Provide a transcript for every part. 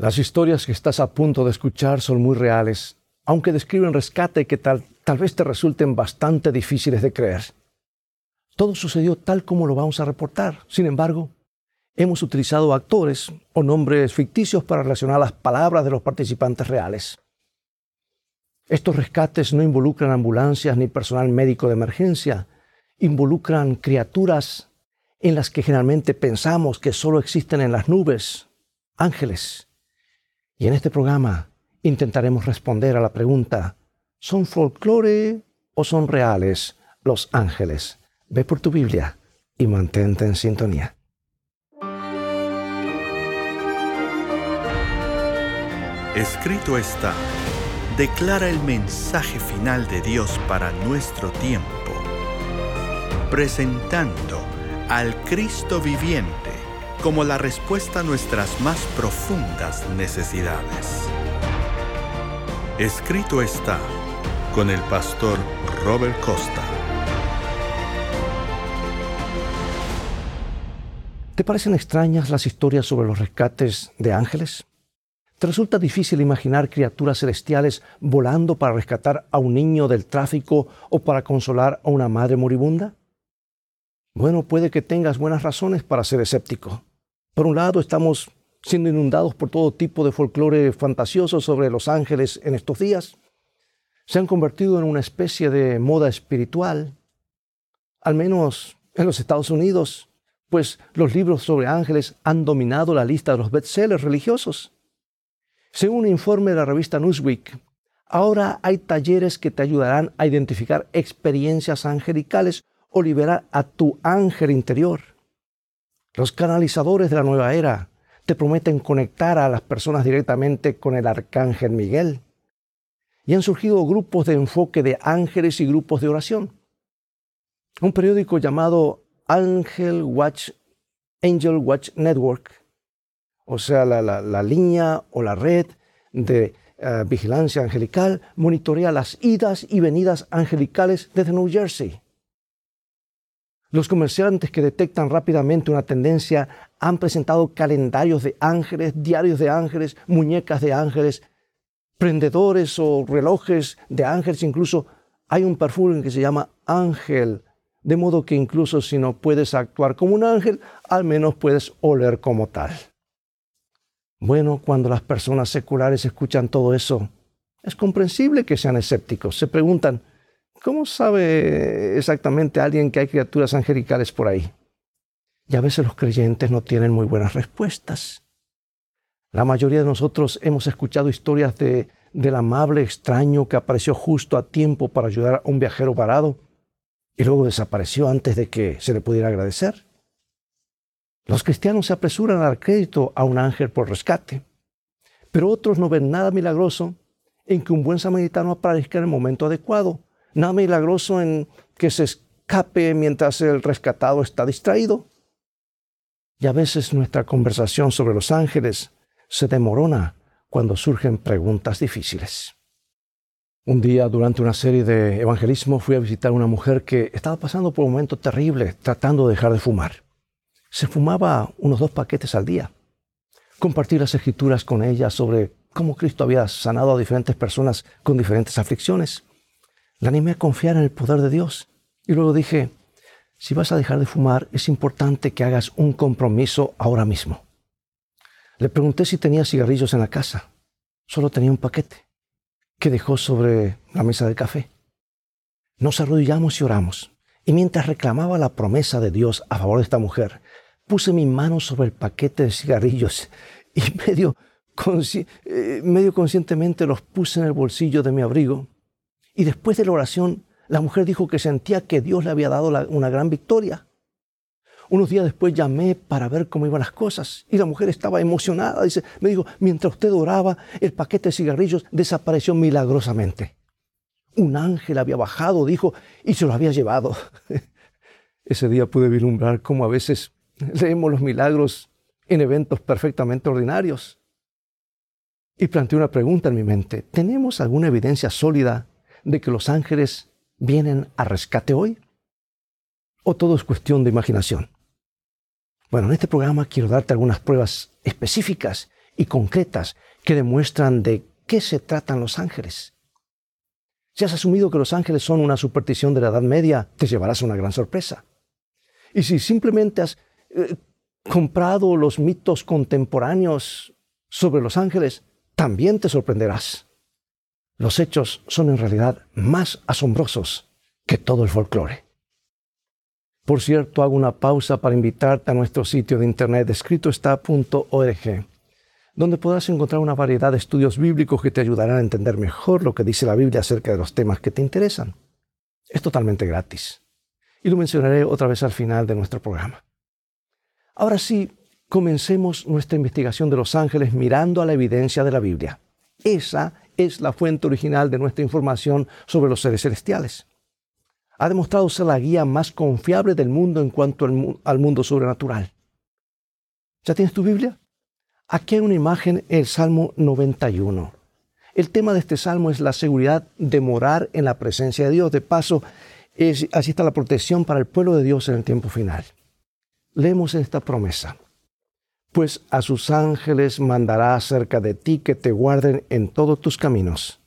Las historias que estás a punto de escuchar son muy reales, aunque describen rescate que tal, tal vez te resulten bastante difíciles de creer. Todo sucedió tal como lo vamos a reportar. Sin embargo, hemos utilizado actores o nombres ficticios para relacionar las palabras de los participantes reales. Estos rescates no involucran ambulancias ni personal médico de emergencia, involucran criaturas en las que generalmente pensamos que solo existen en las nubes, ángeles. Y en este programa intentaremos responder a la pregunta, ¿son folclore o son reales los ángeles? Ve por tu Biblia y mantente en sintonía. Escrito está, declara el mensaje final de Dios para nuestro tiempo, presentando al Cristo viviente como la respuesta a nuestras más profundas necesidades. Escrito está con el pastor Robert Costa. ¿Te parecen extrañas las historias sobre los rescates de ángeles? ¿Te resulta difícil imaginar criaturas celestiales volando para rescatar a un niño del tráfico o para consolar a una madre moribunda? Bueno, puede que tengas buenas razones para ser escéptico. Por un lado, estamos siendo inundados por todo tipo de folclore fantasioso sobre los ángeles en estos días. Se han convertido en una especie de moda espiritual, al menos en los Estados Unidos, pues los libros sobre ángeles han dominado la lista de los bestsellers religiosos. Según un informe de la revista Newsweek, ahora hay talleres que te ayudarán a identificar experiencias angelicales o liberar a tu ángel interior. Los canalizadores de la nueva era te prometen conectar a las personas directamente con el arcángel Miguel. Y han surgido grupos de enfoque de ángeles y grupos de oración. Un periódico llamado Angel Watch, Angel Watch Network, o sea, la, línea o la red de eh, vigilancia angelical, monitorea las idas y venidas angelicales desde New Jersey. Los comerciantes que detectan rápidamente una tendencia han presentado calendarios de ángeles, diarios de ángeles, muñecas de ángeles, prendedores o relojes de ángeles, incluso hay un perfume que se llama ángel, de modo que incluso si no puedes actuar como un ángel, al menos puedes oler como tal. Bueno, cuando las personas seculares escuchan todo eso, es comprensible que sean escépticos. Se preguntan, ¿Cómo sabe exactamente alguien que hay criaturas angelicales por ahí? Y a veces los creyentes no tienen muy buenas respuestas. La mayoría de nosotros hemos escuchado historias de, del amable extraño que apareció justo a tiempo para ayudar a un viajero varado y luego desapareció antes de que se le pudiera agradecer. Los cristianos se apresuran a dar crédito a un ángel por rescate, pero otros no ven nada milagroso en que un buen samaritano aparezca en el momento adecuado nada milagroso en que se escape mientras el rescatado está distraído. Y a veces nuestra conversación sobre los ángeles se demorona cuando surgen preguntas difíciles. Un día durante una serie de evangelismo fui a visitar a una mujer que estaba pasando por un momento terrible tratando de dejar de fumar. Se fumaba unos dos paquetes al día. Compartí las escrituras con ella sobre cómo Cristo había sanado a diferentes personas con diferentes aflicciones. La animé a confiar en el poder de Dios. Y luego dije, si vas a dejar de fumar, es importante que hagas un compromiso ahora mismo. Le pregunté si tenía cigarrillos en la casa. Solo tenía un paquete que dejó sobre la mesa del café. Nos arrodillamos y oramos. Y mientras reclamaba la promesa de Dios a favor de esta mujer, puse mi mano sobre el paquete de cigarrillos y eh, medio conscientemente los puse en el bolsillo de mi abrigo y después de la oración, la mujer dijo que sentía que Dios le había dado una gran victoria. Unos días después llamé para ver cómo iban las cosas y la mujer estaba emocionada. Dice, me dijo, mientras usted oraba, el paquete de cigarrillos desapareció milagrosamente. Un ángel había bajado, dijo, y se lo había llevado. Ese día pude vislumbrar cómo a veces leemos los milagros en eventos perfectamente ordinarios. Y planteé una pregunta en mi mente. ¿Tenemos alguna evidencia sólida de que los ángeles vienen a rescate hoy? ¿O todo es cuestión de imaginación? Bueno, en este programa quiero darte algunas pruebas específicas y concretas que demuestran de qué se tratan los ángeles. Si has asumido que los ángeles son una superstición de la Edad Media, te llevarás a una gran sorpresa. Y si simplemente has eh, comprado los mitos contemporáneos sobre los ángeles, también te sorprenderás. Los hechos son en realidad más asombrosos que todo el folclore. Por cierto, hago una pausa para invitarte a nuestro sitio de internet escritoestá.org, donde podrás encontrar una variedad de estudios bíblicos que te ayudarán a entender mejor lo que dice la Biblia acerca de los temas que te interesan. Es totalmente gratis. Y lo mencionaré otra vez al final de nuestro programa. Ahora sí, comencemos nuestra investigación de los ángeles mirando a la evidencia de la Biblia. Esa es la fuente original de nuestra información sobre los seres celestiales ha demostrado ser la guía más confiable del mundo en cuanto al, mundo sobrenatural. ¿Ya tienes tu Biblia? Aquí hay una imagen, el Salmo 91. El tema de este salmo es la seguridad de morar en la presencia de Dios. De paso, así está la protección para el pueblo de Dios en el tiempo final. Leemos esta promesa. Pues a sus ángeles mandará cerca de ti que te guarden en todos tus caminos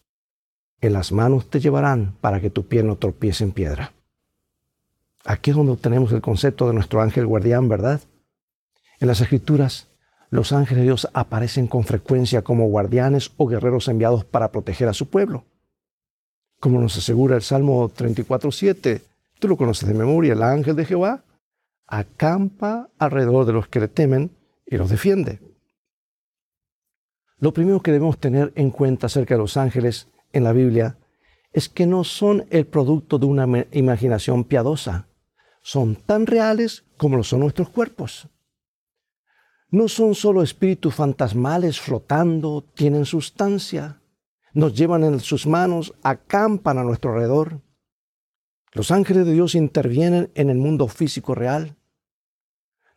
en las manos te llevarán para que tu pie no tropiece en piedra. Aquí es donde obtenemos el concepto de nuestro ángel guardián, ¿verdad? En las escrituras, los ángeles de Dios aparecen con frecuencia como guardianes o guerreros enviados para proteger a su pueblo. Como nos asegura el Salmo 34.7, tú lo conoces de memoria, el ángel de Jehová acampa alrededor de los que le temen y los defiende. Lo primero que debemos tener en cuenta acerca de los ángeles en la Biblia es que no son el producto de una imaginación piadosa. Son tan reales como lo son nuestros cuerpos. No son solo espíritus fantasmales flotando, tienen sustancia. Nos llevan en sus manos, acampan a nuestro alrededor. Los ángeles de Dios intervienen en el mundo físico real.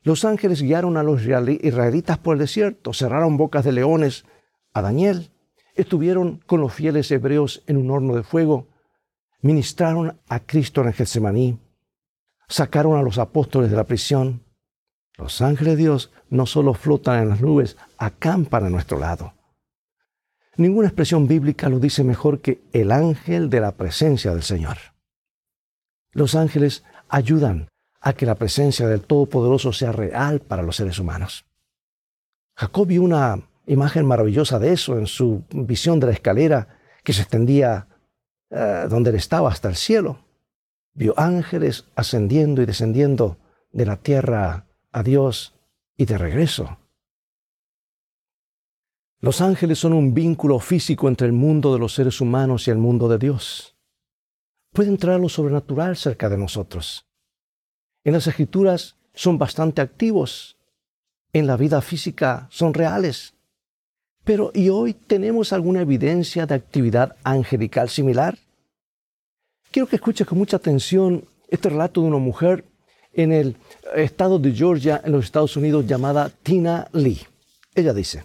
Los ángeles guiaron a los israelitas por el desierto, cerraron bocas de leones a Daniel estuvieron con los fieles hebreos en un horno de fuego, ministraron a Cristo en Getsemaní, sacaron a los apóstoles de la prisión. Los ángeles de Dios no solo flotan en las nubes, acampan a nuestro lado. Ninguna expresión bíblica lo dice mejor que el ángel de la presencia del Señor. Los ángeles ayudan a que la presencia del Todopoderoso sea real para los seres humanos. Jacob vio una imagen maravillosa de eso en su visión de la escalera que se extendía eh, donde él estaba hasta el cielo. Vio ángeles ascendiendo y descendiendo de la tierra a Dios y de regreso. Los ángeles son un vínculo físico entre el mundo de los seres humanos y el mundo de Dios. Puede entrar lo sobrenatural cerca de nosotros. En las escrituras son bastante activos. En la vida física son reales. Pero ¿y hoy tenemos alguna evidencia de actividad angelical similar? Quiero que escuches con mucha atención este relato de una mujer en el estado de Georgia, en los Estados Unidos, llamada Tina Lee. Ella dice,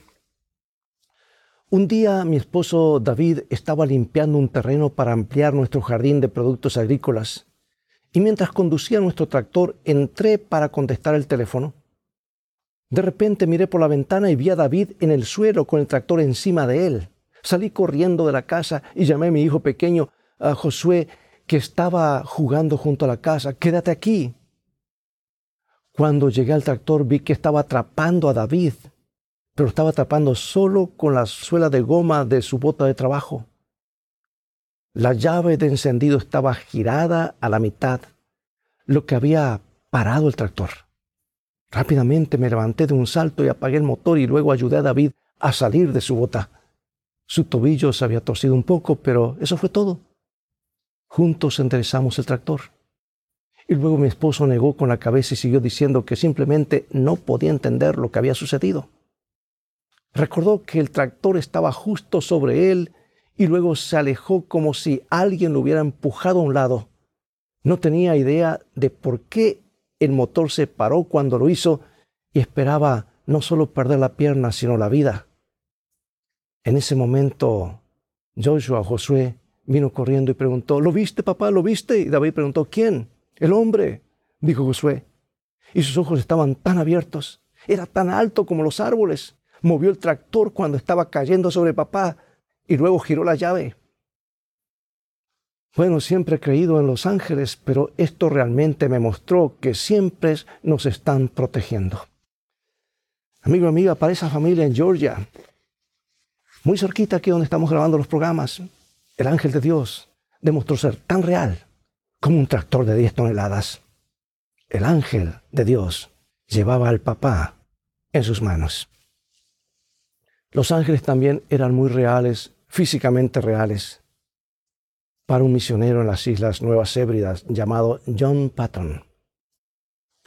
un día mi esposo David estaba limpiando un terreno para ampliar nuestro jardín de productos agrícolas y mientras conducía nuestro tractor entré para contestar el teléfono de repente miré por la ventana y vi a David en el suelo con el tractor encima de él. Salí corriendo de la casa y llamé a mi hijo pequeño, a Josué, que estaba jugando junto a la casa. Quédate aquí. Cuando llegué al tractor vi que estaba atrapando a David, pero estaba atrapando solo con la suela de goma de su bota de trabajo. La llave de encendido estaba girada a la mitad, lo que había parado el tractor. Rápidamente me levanté de un salto y apagué el motor y luego ayudé a David a salir de su bota. Su tobillo se había torcido un poco, pero eso fue todo. Juntos enderezamos el tractor. Y luego mi esposo negó con la cabeza y siguió diciendo que simplemente no podía entender lo que había sucedido. Recordó que el tractor estaba justo sobre él y luego se alejó como si alguien lo hubiera empujado a un lado. No tenía idea de por qué el motor se paró cuando lo hizo y esperaba no solo perder la pierna, sino la vida. En ese momento, Joshua, Josué, vino corriendo y preguntó, ¿lo viste, papá? ¿Lo viste? Y David preguntó, ¿quién? El hombre, dijo Josué. Y sus ojos estaban tan abiertos, era tan alto como los árboles, movió el tractor cuando estaba cayendo sobre papá y luego giró la llave. Bueno, siempre he creído en los ángeles, pero esto realmente me mostró que siempre nos están protegiendo. Amigo, amiga, para esa familia en Georgia, muy cerquita aquí donde estamos grabando los programas, el ángel de Dios demostró ser tan real como un tractor de 10 toneladas. El ángel de Dios llevaba al papá en sus manos. Los ángeles también eran muy reales, físicamente reales, para un misionero en las Islas Nuevas Hébridas llamado John Patton.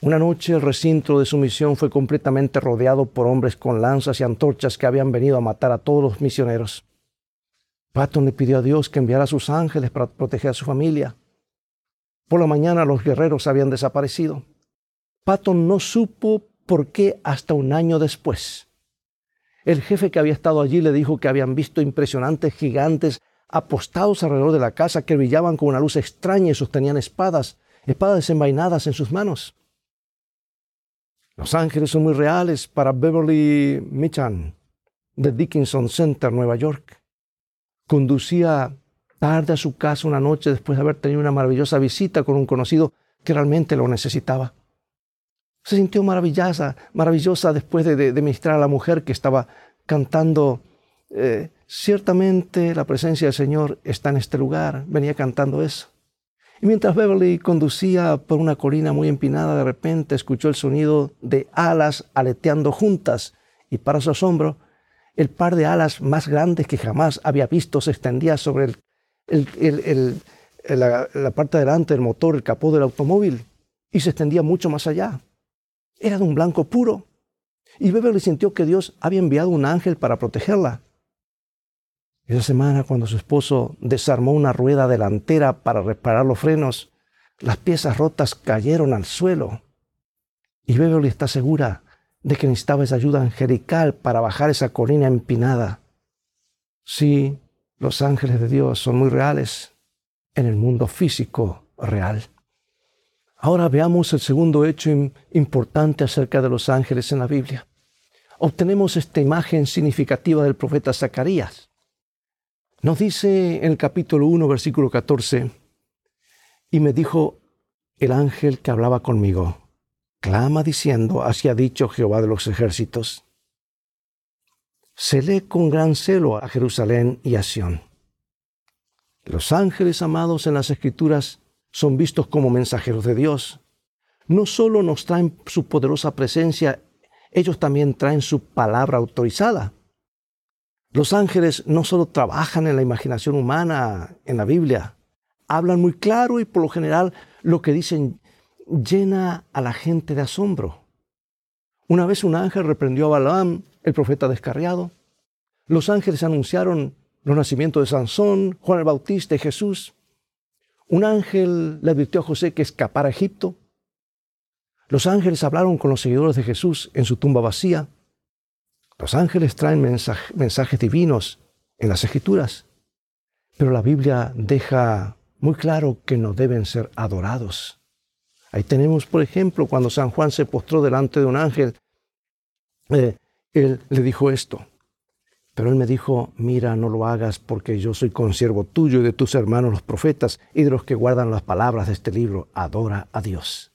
Una noche el recinto de su misión fue completamente rodeado por hombres con lanzas y antorchas que habían venido a matar a todos los misioneros. Patton le pidió a Dios que enviara a sus ángeles para proteger a su familia. Por la mañana los guerreros habían desaparecido. Patton no supo por qué hasta un año después. El jefe que había estado allí le dijo que habían visto impresionantes gigantes apostados alrededor de la casa que brillaban con una luz extraña y sostenían espadas, espadas desenvainadas en sus manos. Los ángeles son muy reales para Beverly Michan, de Dickinson Center, Nueva York. Conducía tarde a su casa una noche después de haber tenido una maravillosa visita con un conocido que realmente lo necesitaba. Se sintió maravillosa, maravillosa después de, de, ministrar a la mujer que estaba cantando. Eh, ciertamente la presencia del Señor está en este lugar. Venía cantando eso. Y mientras Beverly conducía por una colina muy empinada, de repente escuchó el sonido de alas aleteando juntas y para su asombro, el par de alas más grandes que jamás había visto se extendía sobre la, parte delante del motor, el capó del automóvil, y se extendía mucho más allá. Era de un blanco puro. Y Beverly sintió que Dios había enviado un ángel para protegerla. Esa semana, cuando su esposo desarmó una rueda delantera para reparar los frenos, las piezas rotas cayeron al suelo. Y Beverly está segura de que necesitaba esa ayuda angelical para bajar esa colina empinada. Sí, los ángeles de Dios son muy reales en el mundo físico real. Ahora veamos el segundo hecho importante acerca de los ángeles en la Biblia. Obtenemos esta imagen significativa del profeta Zacarías. Nos dice en el capítulo 1, versículo 14, y me dijo el ángel que hablaba conmigo, clama diciendo, así ha dicho Jehová de los ejércitos, lee con gran celo a Jerusalén y a Sión. Los ángeles amados en las escrituras son vistos como mensajeros de Dios. No solo nos traen su poderosa presencia, ellos también traen su palabra autorizada. Los ángeles no solo trabajan en la imaginación humana, en la Biblia, hablan muy claro y por lo general lo que dicen llena a la gente de asombro. Una vez un ángel reprendió a Balaam, el profeta descarriado. Los ángeles anunciaron los nacimientos de Sansón, Juan el Bautista y Jesús. Un ángel le advirtió a José que escapara a Egipto. Los ángeles hablaron con los seguidores de Jesús en su tumba vacía. Los ángeles traen mensajes divinos en las escrituras, pero la Biblia deja muy claro que no deben ser adorados. Ahí tenemos, por ejemplo, cuando San Juan se postró delante de un ángel, eh, él le dijo esto, pero él me dijo, mira, no lo hagas porque yo soy consiervo tuyo y de tus hermanos los profetas y de los que guardan las palabras de este libro, adora a Dios.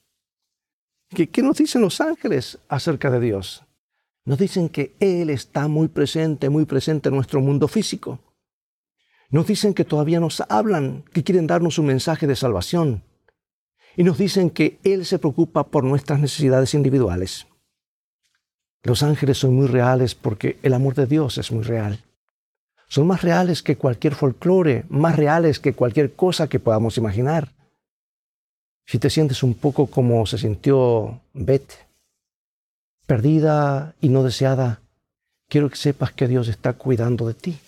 ¿Qué, qué nos dicen los ángeles acerca de Dios? Nos dicen que Él está muy presente, muy presente en nuestro mundo físico. Nos dicen que todavía nos hablan, que quieren darnos un mensaje de salvación. Y nos dicen que Él se preocupa por nuestras necesidades individuales. Los ángeles son muy reales porque el amor de Dios es muy real. Son más reales que cualquier folclore, más reales que cualquier cosa que podamos imaginar. Si te sientes un poco como se sintió Beth perdida y no deseada, quiero que sepas que Dios está cuidando de ti.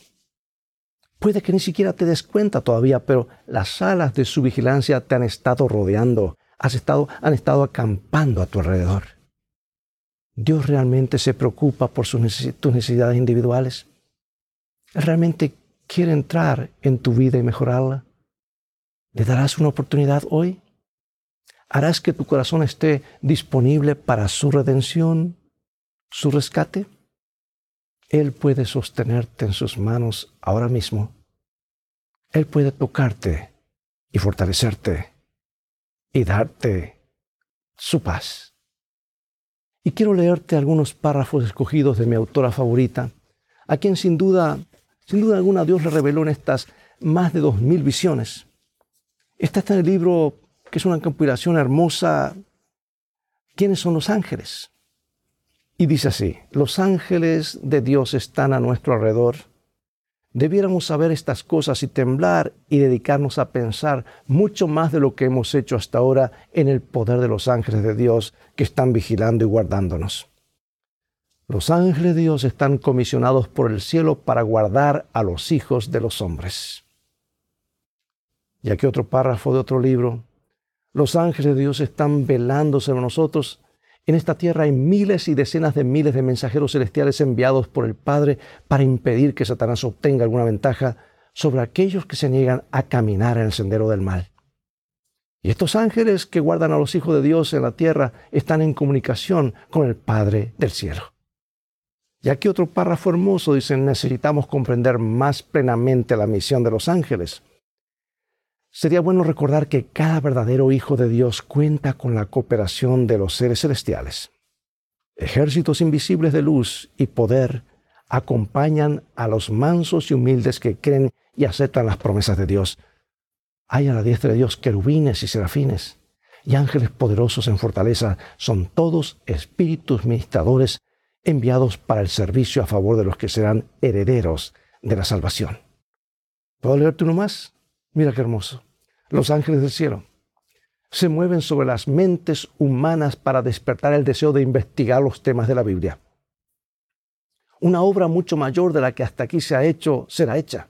Puede que ni siquiera te des cuenta todavía, pero las alas de su vigilancia te han estado rodeando, has estado, han estado acampando a tu alrededor. Dios realmente se preocupa por sus tus necesidades individuales. Él realmente quiere entrar en tu vida y mejorarla. ¿Le darás una oportunidad hoy? harás que tu corazón esté disponible para su redención, su rescate. Él puede sostenerte en sus manos ahora mismo. Él puede tocarte y fortalecerte y darte su paz. Y quiero leerte algunos párrafos escogidos de mi autora favorita, a quien sin duda, sin duda alguna Dios le reveló en estas más de dos mil visiones. Esta está en el libro que es una compilación hermosa. ¿Quiénes son los ángeles? Y dice así, los ángeles de Dios están a nuestro alrededor. Debiéramos saber estas cosas y temblar y dedicarnos a pensar mucho más de lo que hemos hecho hasta ahora en el poder de los ángeles de Dios que están vigilando y guardándonos. Los ángeles de Dios están comisionados por el cielo para guardar a los hijos de los hombres. Y aquí otro párrafo de otro libro. Los ángeles de Dios están velando sobre nosotros. En esta tierra hay miles y decenas de miles de mensajeros celestiales enviados por el Padre para impedir que Satanás obtenga alguna ventaja sobre aquellos que se niegan a caminar en el sendero del mal. Y estos ángeles que guardan a los hijos de Dios en la tierra están en comunicación con el Padre del cielo. Y aquí otro párrafo hermoso dice, necesitamos comprender más plenamente la misión de los ángeles. Sería bueno recordar que cada verdadero hijo de Dios cuenta con la cooperación de los seres celestiales. Ejércitos invisibles de luz y poder acompañan a los mansos y humildes que creen y aceptan las promesas de Dios. Hay a la diestra de Dios querubines y serafines y ángeles poderosos en fortaleza. Son todos espíritus ministradores enviados para el servicio a favor de los que serán herederos de la salvación. ¿Puedo leerte uno más? Mira qué hermoso. Los ángeles del cielo se mueven sobre las mentes humanas para despertar el deseo de investigar los temas de la Biblia. Una obra mucho mayor de la que hasta aquí se ha hecho será hecha.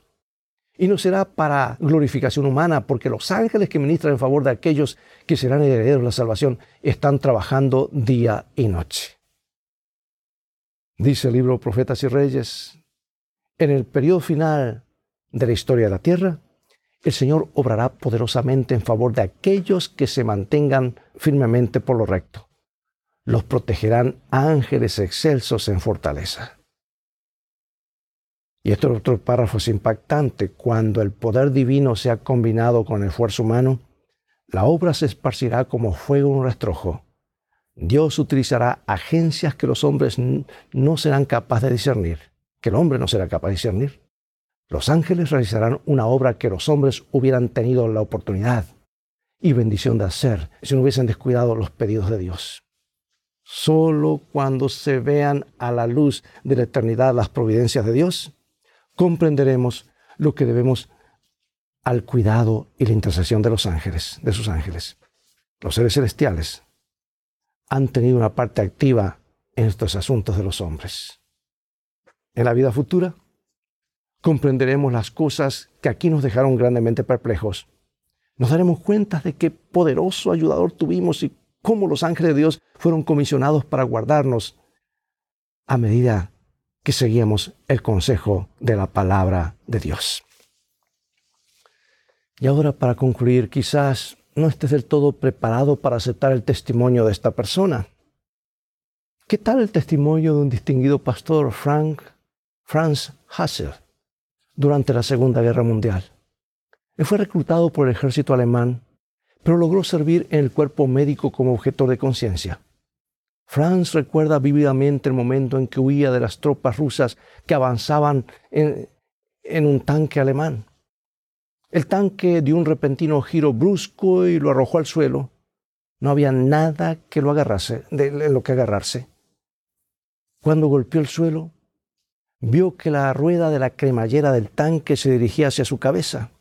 Y no será para glorificación humana, porque los ángeles que ministran en favor de aquellos que serán herederos de la salvación están trabajando día y noche. Dice el libro Profetas y Reyes, en el periodo final de la historia de la tierra, el Señor obrará poderosamente en favor de aquellos que se mantengan firmemente por lo recto. Los protegerán ángeles excelsos en fortaleza. Y este otro párrafo es impactante. Cuando el poder divino sea combinado con el esfuerzo humano, la obra se esparcirá como fuego en un rastrojo. Dios utilizará agencias que los hombres no serán capaces de discernir, que el hombre no será capaz de discernir. Los ángeles realizarán una obra que los hombres hubieran tenido la oportunidad y bendición de hacer si no hubiesen descuidado los pedidos de Dios. Solo cuando se vean a la luz de la eternidad las providencias de Dios, comprenderemos lo que debemos al cuidado y la intercesión de los ángeles, de sus ángeles. Los seres celestiales han tenido una parte activa en estos asuntos de los hombres. En la vida futura, comprenderemos las cosas que aquí nos dejaron grandemente perplejos. Nos daremos cuenta de qué poderoso ayudador tuvimos y cómo los ángeles de Dios fueron comisionados para guardarnos a medida que seguíamos el consejo de la palabra de Dios. Y ahora para concluir, quizás no estés del todo preparado para aceptar el testimonio de esta persona. ¿Qué tal el testimonio de un distinguido pastor, Frank Franz Hassel? Durante la Segunda Guerra Mundial. Él fue reclutado por el ejército alemán, pero logró servir en el cuerpo médico como objeto de conciencia. Franz recuerda vívidamente el momento en que huía de las tropas rusas que avanzaban en, en un tanque alemán. El tanque dio un repentino giro brusco y lo arrojó al suelo. No había nada que lo agarrase, de lo que agarrarse. Cuando golpeó el suelo, vio que la rueda de la cremallera del tanque se dirigía hacia su cabeza.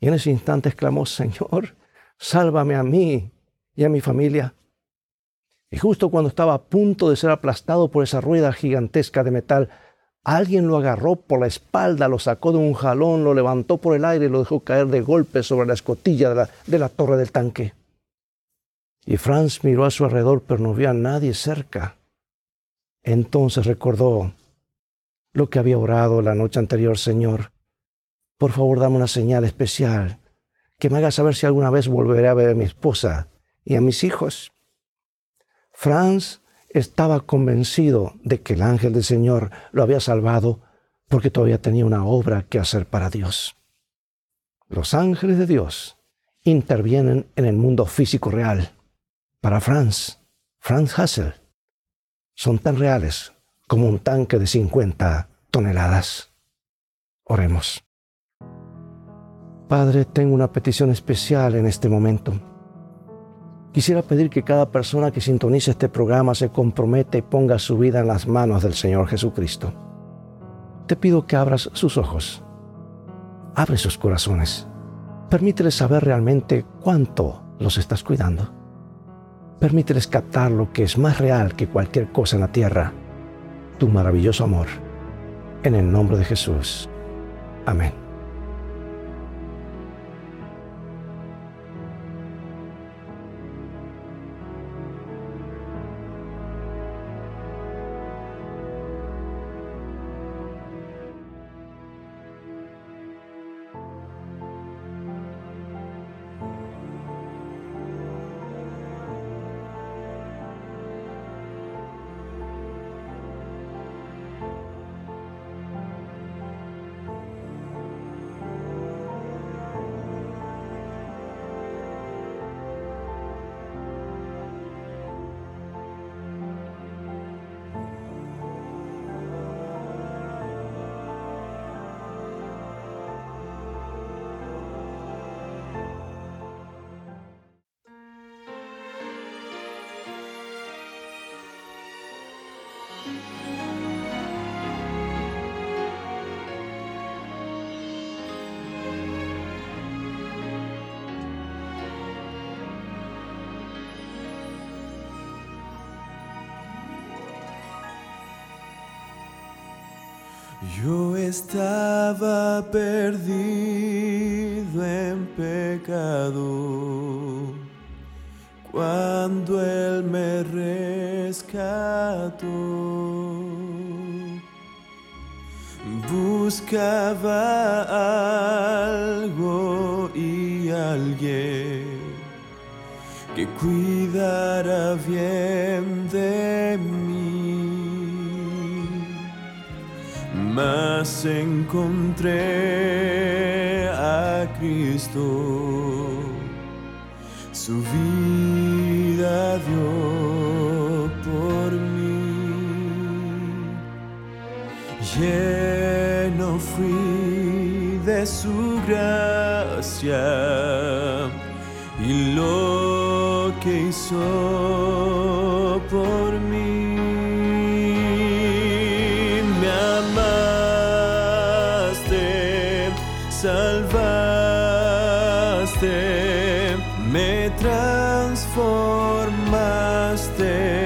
Y en ese instante exclamó, Señor, sálvame a mí y a mi familia. Y justo cuando estaba a punto de ser aplastado por esa rueda gigantesca de metal, alguien lo agarró por la espalda, lo sacó de un jalón, lo levantó por el aire y lo dejó caer de golpe sobre la escotilla de la, de la torre del tanque. Y Franz miró a su alrededor, pero no vio a nadie cerca. Entonces recordó lo que había orado la noche anterior, Señor. Por favor, dame una señal especial que me haga saber si alguna vez volveré a ver a mi esposa y a mis hijos. Franz estaba convencido de que el ángel del Señor lo había salvado porque todavía tenía una obra que hacer para Dios. Los ángeles de Dios intervienen en el mundo físico real. Para Franz, Franz Hassel, son tan reales como un tanque de 50 toneladas. Oremos. Padre, tengo una petición especial en este momento. Quisiera pedir que cada persona que sintonice este programa se comprometa y ponga su vida en las manos del Señor Jesucristo. Te pido que abras sus ojos, abre sus corazones, permíteles saber realmente cuánto los estás cuidando. Permíteles captar lo que es más real que cualquier cosa en la tierra, tu maravilloso amor. En el nombre de Jesús. Amén. Yo estaba perdido en pecado cuando Él me rescató. Buscaba algo y alguien que cuidara bien de Mas encontré a Cristo, su vida dio por mí. Lleno fui de su gracia y lo que hizo stay.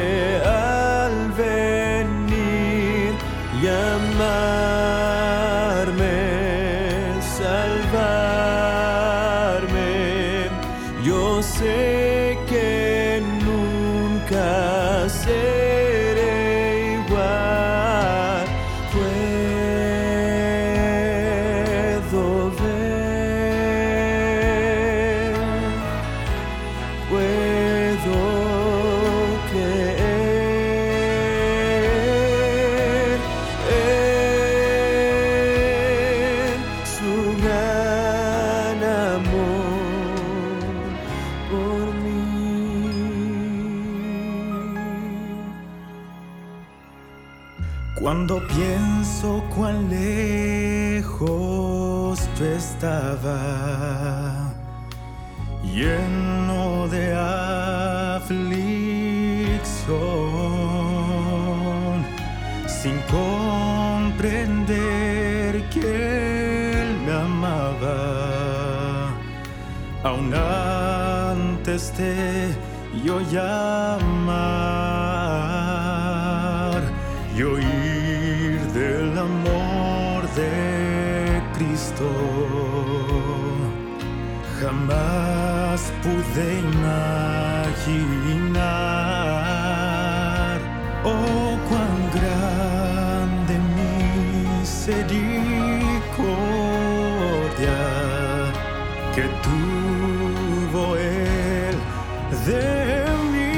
Estaba, lleno de aflicción, sin comprender que Él me amaba, aún antes de yo llamar y oír del amor de Cristo. Jamás pude imaginar, oh, cuán grande misericordia que tuvo Él de mí.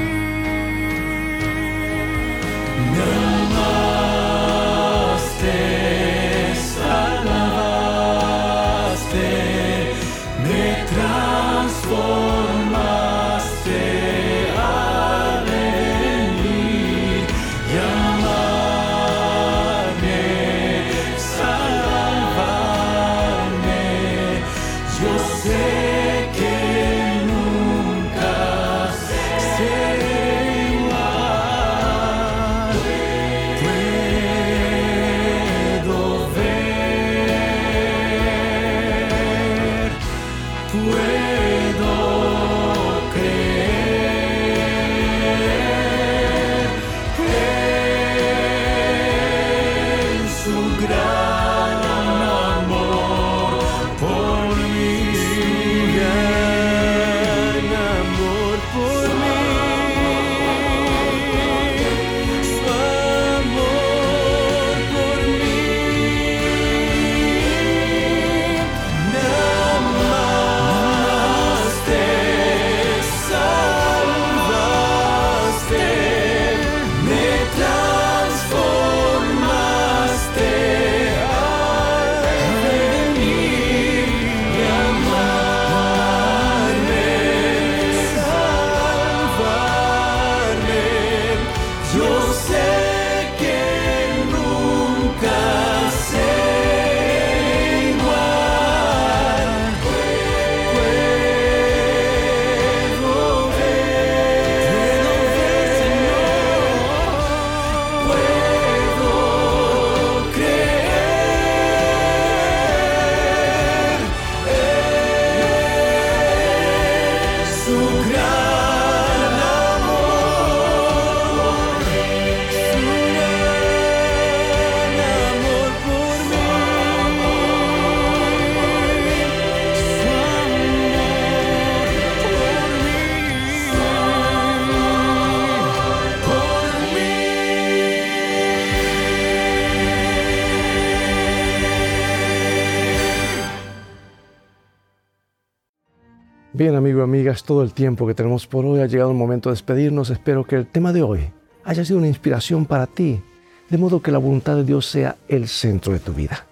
Bien, amigo y amigas, todo el tiempo que tenemos por hoy ha llegado el momento de despedirnos. Espero que el tema de hoy haya sido una inspiración para ti, de modo que la voluntad de Dios sea el centro de tu vida.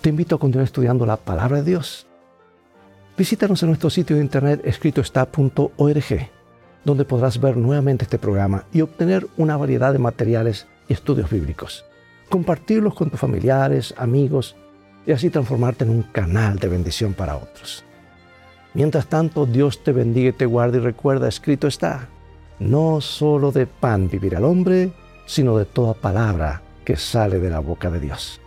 Te invito a continuar estudiando la palabra de Dios. Visítanos en nuestro sitio de internet escritoestá.org, donde podrás ver nuevamente este programa y obtener una variedad de materiales y estudios bíblicos. Compartirlos con tus familiares, amigos y así transformarte en un canal de bendición para otros. Mientras tanto, Dios te bendiga y te guarde y recuerda, escrito está, no solo de pan vivirá el hombre, sino de toda palabra que sale de la boca de Dios.